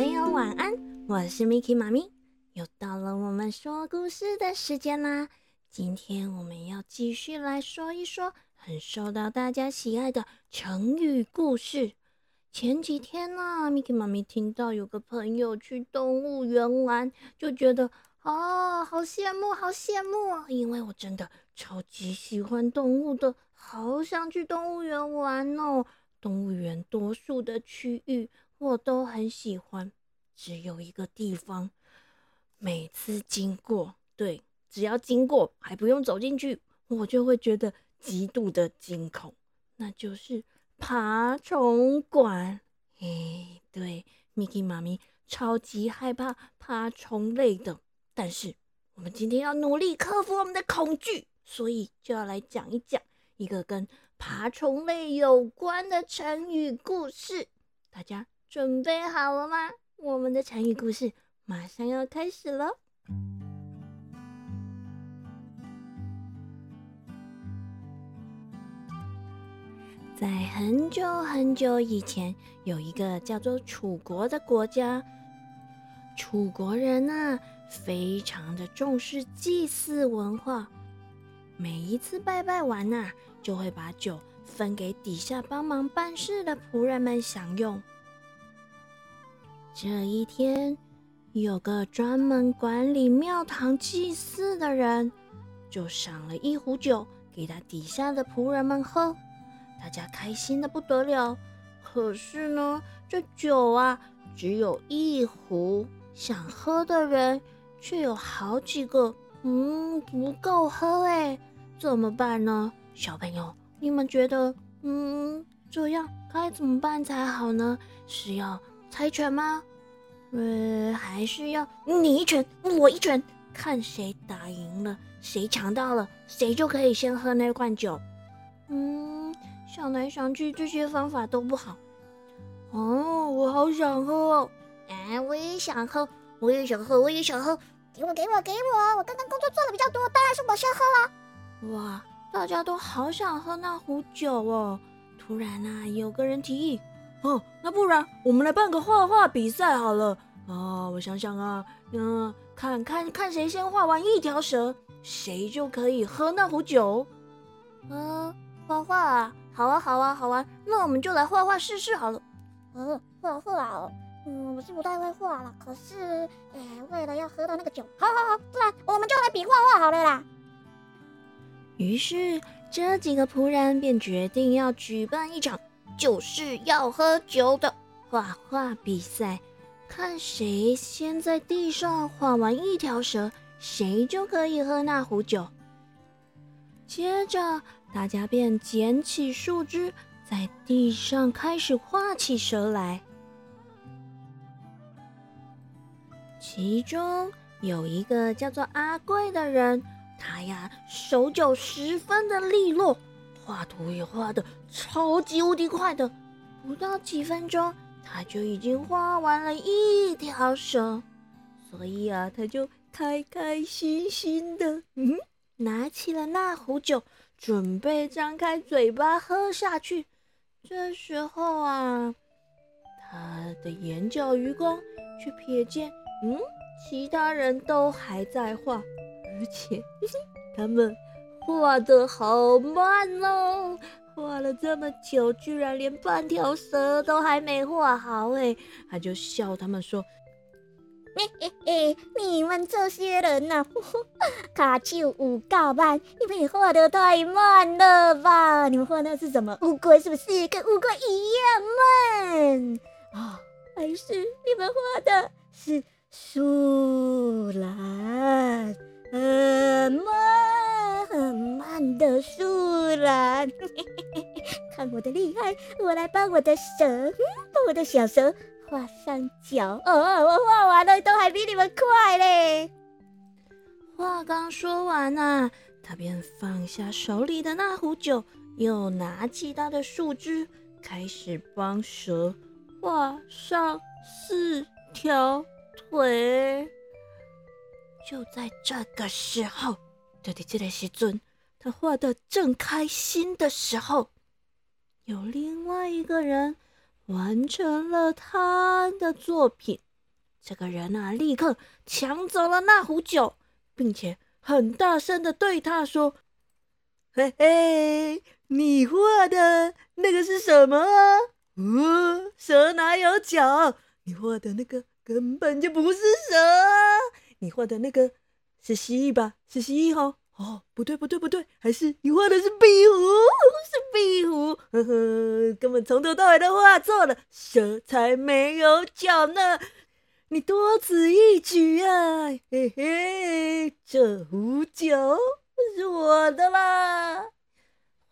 朋友晚安，我是 Miki 妈咪，又到了我们说故事的时间啦。今天我们要继续来说一说很受到大家喜爱的成语故事。前几天呢，Miki 妈咪听到有个朋友去动物园玩，就觉得哦，好羡慕，好羡慕！因为我真的超级喜欢动物的，好想去动物园玩哦。动物园多数的区域我都很喜欢，只有一个地方，每次经过，对，只要经过还不用走进去，我就会觉得极度的惊恐，那就是爬虫馆。哎，对，Miki 妈咪超级害怕爬虫类的，但是我们今天要努力克服我们的恐惧，所以就要来讲一讲一个跟。爬虫类有关的成语故事，大家准备好了吗？我们的成语故事马上要开始了。在很久很久以前，有一个叫做楚国的国家。楚国人啊，非常的重视祭祀文化，每一次拜拜完呐。就会把酒分给底下帮忙办事的仆人们享用。这一天，有个专门管理庙堂祭祀的人，就赏了一壶酒给他底下的仆人们喝，大家开心的不得了。可是呢，这酒啊只有一壶，想喝的人却有好几个，嗯，不够喝哎，怎么办呢？小朋友，你们觉得，嗯，这样该怎么办才好呢？是要猜拳吗？呃，还是要你一拳我一拳，看谁打赢了，谁抢到了，谁就可以先喝那罐酒。嗯，想来想去，这些方法都不好。哦，我好想喝哦！哎，我也想喝，我也想喝，我也想喝。给我，给我，给我！我刚刚工作做的比较多，当然是我先喝了。哇！大家都好想喝那壶酒哦！突然啊，有个人提议：“哦，那不然我们来办个画画比赛好了啊！我想想啊，嗯，看看看谁先画完一条蛇，谁就可以喝那壶酒。嗯，画画啊，好啊，好啊，好啊！那我们就来画画试试好了。嗯，画画哦，嗯，我是不太会画了，可是，哎，为了要喝到那个酒，好好好，不然我们就来比画画好了啦。”于是，这几个仆人便决定要举办一场就是要喝酒的画画比赛，看谁先在地上画完一条蛇，谁就可以喝那壶酒。接着，大家便捡起树枝，在地上开始画起蛇来。其中有一个叫做阿贵的人。他呀，手脚十分的利落，画图也画的超级无敌快的，不到几分钟，他就已经画完了一条蛇。所以啊，他就开开心心的，嗯，拿起了那壶酒，准备张开嘴巴喝下去。这时候啊，他的眼角余光却瞥见，嗯，其他人都还在画。而且他们 画的好慢哦，画了这么久，居然连半条蛇都还没画好哎！他就笑他们说：“嘿嘿嘿，你们这些人呐，卡丘五告班，你们也画的太慢了吧？你们画的是什么乌龟？是不是跟乌龟一样慢啊？还是你们画的是树懒？”很慢很慢的树懒，看我的厉害！我来帮我的蛇，帮我的小蛇画上脚。哦，我画完了，都还比你们快嘞！话刚说完啊，他便放下手里的那壶酒，又拿起他的树枝，开始帮蛇画上四条腿。就在这个时候，对对，这个时尊，他画的正开心的时候，有另外一个人完成了他的作品。这个人啊，立刻抢走了那壶酒，并且很大声的对他说：“嘿嘿，你画的那个是什么啊？哦，蛇哪有脚？你画的那个根本就不是蛇！你画的那个是蜥蜴吧？是蜥蜴哦。哦，不对不对不对，还是你画的是壁虎，是壁虎，呵呵，根本从头到尾都画错了，蛇才没有脚呢。”你多此一举啊！嘿嘿，这壶酒是我的啦！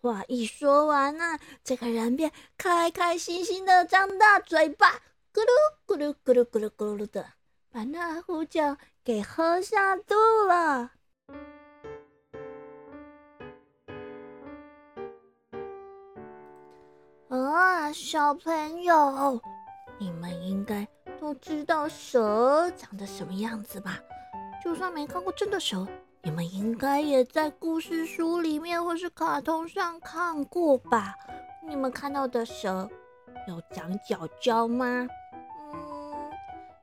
话一说完呢，这个人便开开心心的张大嘴巴，咕噜咕噜咕噜咕噜咕噜的，把那壶酒给喝下肚了。啊，小朋友，你们应该。都知道蛇长得什么样子吧？就算没看过真的蛇，你们应该也在故事书里面或是卡通上看过吧？你们看到的蛇有长脚脚吗？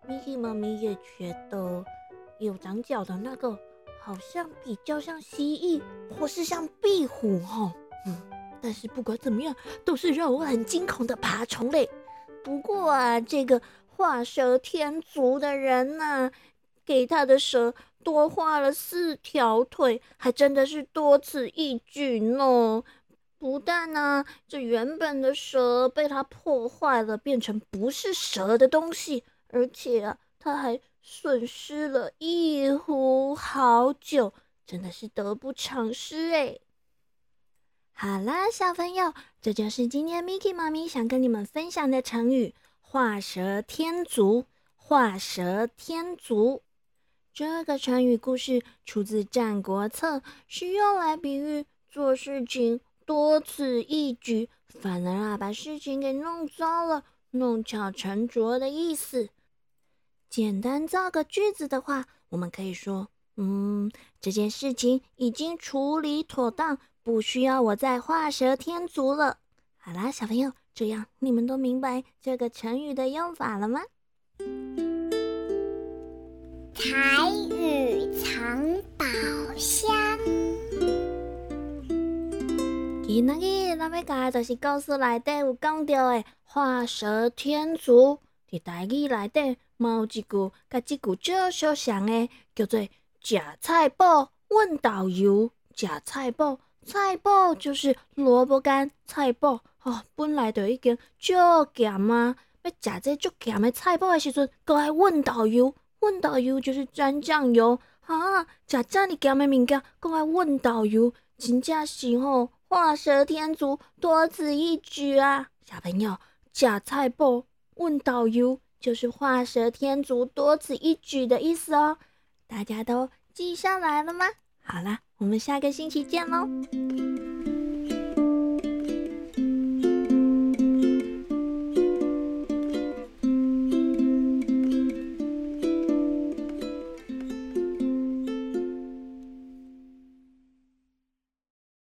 嗯，咪咪妈咪也觉得有长脚的那个好像比较像蜥蜴，或是像壁虎哦。嗯，但是不管怎么样，都是让我很惊恐的爬虫类。不过啊，这个。画蛇添足的人呐，给他的蛇多画了四条腿，还真的是多此一举呢。不但呢，这原本的蛇被他破坏了，变成不是蛇的东西，而且啊，他还损失了一壶好酒，真的是得不偿失哎。好啦，小朋友，这就是今天 Miki 妈咪想跟你们分享的成语。画蛇添足，画蛇添足。这个成语故事出自《战国策》，是用来比喻做事情多此一举，反而啊把事情给弄糟了、弄巧成拙的意思。简单造个句子的话，我们可以说：嗯，这件事情已经处理妥当，不需要我再画蛇添足了。好啦，小朋友。这样你们都明白这个成语的用法了吗？彩语藏宝箱。今日咱要教就是故事内底有讲到的画蛇添足。伫台语内底有一句甲即句少少像的，叫做食菜脯问导游。食菜脯，菜脯就是萝卜干，菜脯。哦，本来就已经足咸啊！要食这足咸的菜脯的时阵，搁爱问导游，问导游就是沾酱油啊！食这么咸的物件，搁爱问导游，真正是吼画蛇添足，多此一举啊！小朋友，食菜脯问导游，就是画蛇添足，多此一举的意思哦。大家都记下来了吗？好啦，我们下个星期见喽！